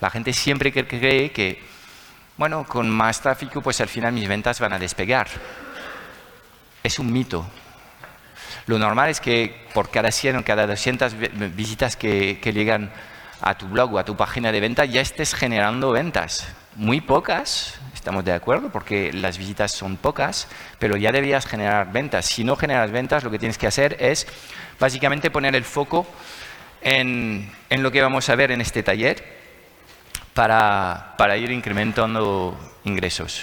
La gente siempre cree que, bueno, con más tráfico, pues al final mis ventas van a despegar. Es un mito. Lo normal es que por cada 100 o cada 200 visitas que, llegan a tu blog o a tu página de venta ya estés generando ventas. Muy pocas, estamos de acuerdo, porque las visitas son pocas, pero ya deberías generar ventas. Si no generas ventas, lo que tienes que hacer es básicamente poner el foco en lo que vamos a ver en este taller para, para ir incrementando ingresos.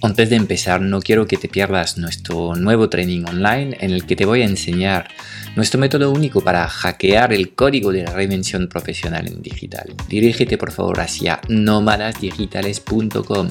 Antes de empezar, no quiero que te pierdas nuestro nuevo training online en el que te voy a enseñar nuestro método único para hackear el código de la reinvención profesional en digital. Dirígete por favor hacia nómadasdigitales.com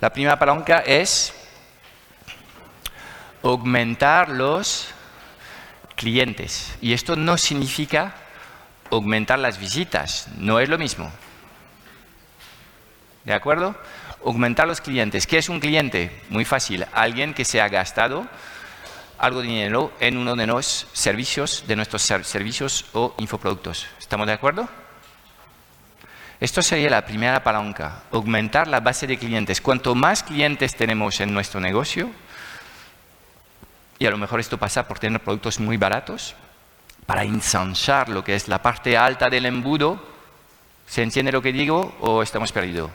La primera palanca es aumentar los clientes. Y esto no significa aumentar las visitas, no es lo mismo. ¿De acuerdo? Aumentar los clientes. ¿Qué es un cliente? Muy fácil. Alguien que se ha gastado algo de dinero en uno de los servicios, de nuestros servicios o infoproductos. ¿Estamos de acuerdo? Esto sería la primera palanca, aumentar la base de clientes. Cuanto más clientes tenemos en nuestro negocio, y a lo mejor esto pasa por tener productos muy baratos, para ensanchar lo que es la parte alta del embudo, ¿se entiende lo que digo o estamos perdidos?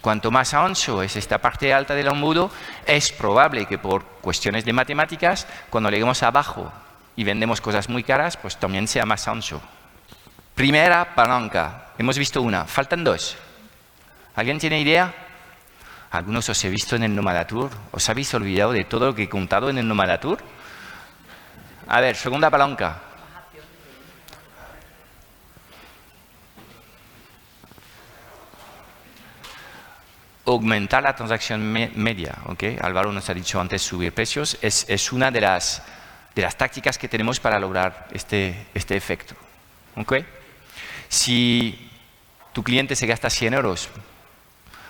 Cuanto más ancho es esta parte alta del embudo, es probable que por cuestiones de matemáticas, cuando lleguemos abajo y vendemos cosas muy caras, pues también sea más ancho. Primera palanca. Hemos visto una. Faltan dos. ¿Alguien tiene idea? Algunos os he visto en el Nomadatur. ¿Os habéis olvidado de todo lo que he contado en el Nomadatur? A ver, segunda palanca. aumentar la transacción media. ¿okay? Álvaro nos ha dicho antes subir precios. Es, es una de las, de las, tácticas que tenemos para lograr este, este efecto. ¿okay? Si tu cliente se gasta 100 euros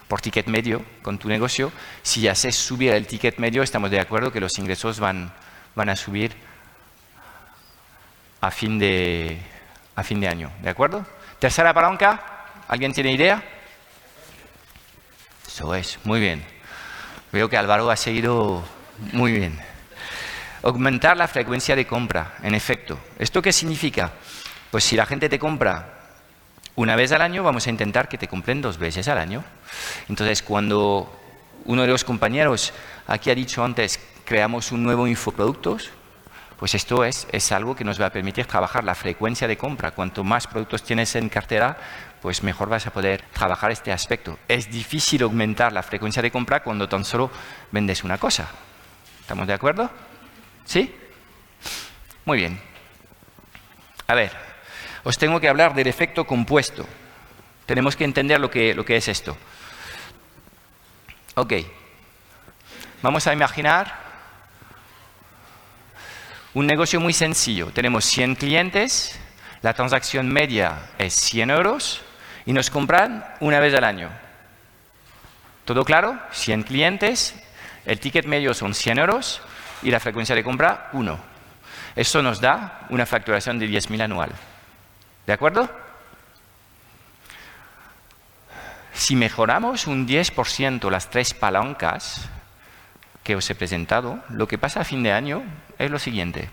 por ticket medio con tu negocio, si haces subir el ticket medio, estamos de acuerdo que los ingresos van, van a subir a fin, de, a fin de año. ¿De acuerdo? Tercera palanca. ¿Alguien tiene idea? Eso es, muy bien. Veo que Álvaro ha seguido muy bien. Aumentar la frecuencia de compra, en efecto. ¿Esto qué significa? Pues si la gente te compra una vez al año, vamos a intentar que te compren dos veces al año. Entonces, cuando uno de los compañeros aquí ha dicho antes, creamos un nuevo infoproductos, pues esto es, es algo que nos va a permitir trabajar la frecuencia de compra. Cuanto más productos tienes en cartera, pues mejor vas a poder trabajar este aspecto. Es difícil aumentar la frecuencia de compra cuando tan solo vendes una cosa. ¿Estamos de acuerdo? ¿Sí? Muy bien. A ver, os tengo que hablar del efecto compuesto. Tenemos que entender lo que, es esto. Ok. Vamos a imaginar un negocio muy sencillo. Tenemos 100 clientes, la transacción media es 100 euros y nos compran una vez al año. ¿Todo claro? 100 clientes, el ticket medio son 100 euros y la frecuencia de compra 1. Eso nos da una facturación de 10.000 anual. ¿De acuerdo? Si mejoramos un 10% las tres palancas que os he presentado, lo que pasa a fin de año es lo siguiente.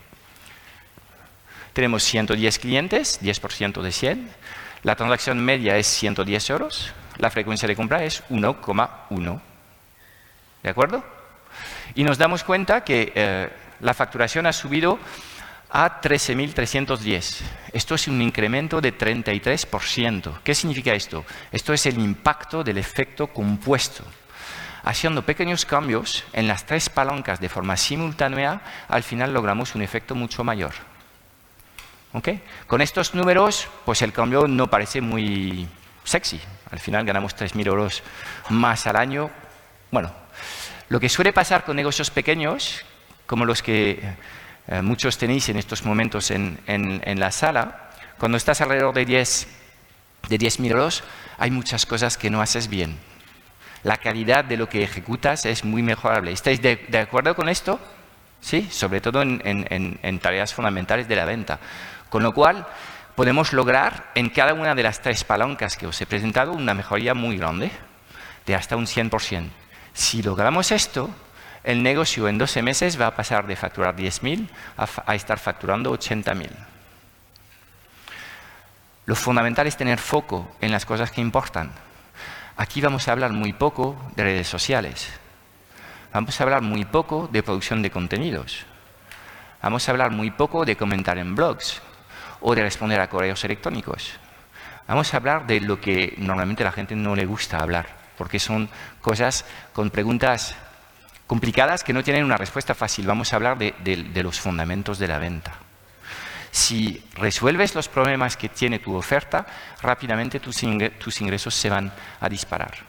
Tenemos 110 clientes, 10% de 100, la transacción media es 110 euros, la frecuencia de compra es 1,1. ¿De acuerdo? Y nos damos cuenta que eh, la facturación ha subido a 13.310. Esto es un incremento de 33%. ¿Qué significa esto? Esto es el impacto del efecto compuesto. Haciendo pequeños cambios en las tres palancas de forma simultánea, al final logramos un efecto mucho mayor. Con estos números, pues el cambio no parece muy sexy. Al final ganamos 3.000 euros más al año. Bueno, lo que suele pasar con negocios pequeños, como los que eh, muchos tenéis en estos momentos en, la sala, cuando estás alrededor de 10 de 10.000 euros, hay muchas cosas que no haces bien. La calidad de lo que ejecutas es muy mejorable. ¿Estáis de, acuerdo con esto? Sí, sobre todo en tareas fundamentales de la venta. Con lo cual, podemos lograr en cada una de las tres palancas que os he presentado una mejoría muy grande, de hasta un 100%. Si logramos esto, el negocio en 12 meses va a pasar de facturar 10.000 a, estar facturando 80.000. Lo fundamental es tener foco en las cosas que importan. Aquí vamos a hablar muy poco de redes sociales. Vamos a hablar muy poco de producción de contenidos. Vamos a hablar muy poco de comentar en blogs o de responder a correos electrónicos. Vamos a hablar de lo que normalmente a la gente no le gusta hablar, porque son cosas con preguntas complicadas que no tienen una respuesta fácil. Vamos a hablar de, los fundamentos de la venta. Si resuelves los problemas que tiene tu oferta, rápidamente tus ingresos se van a disparar.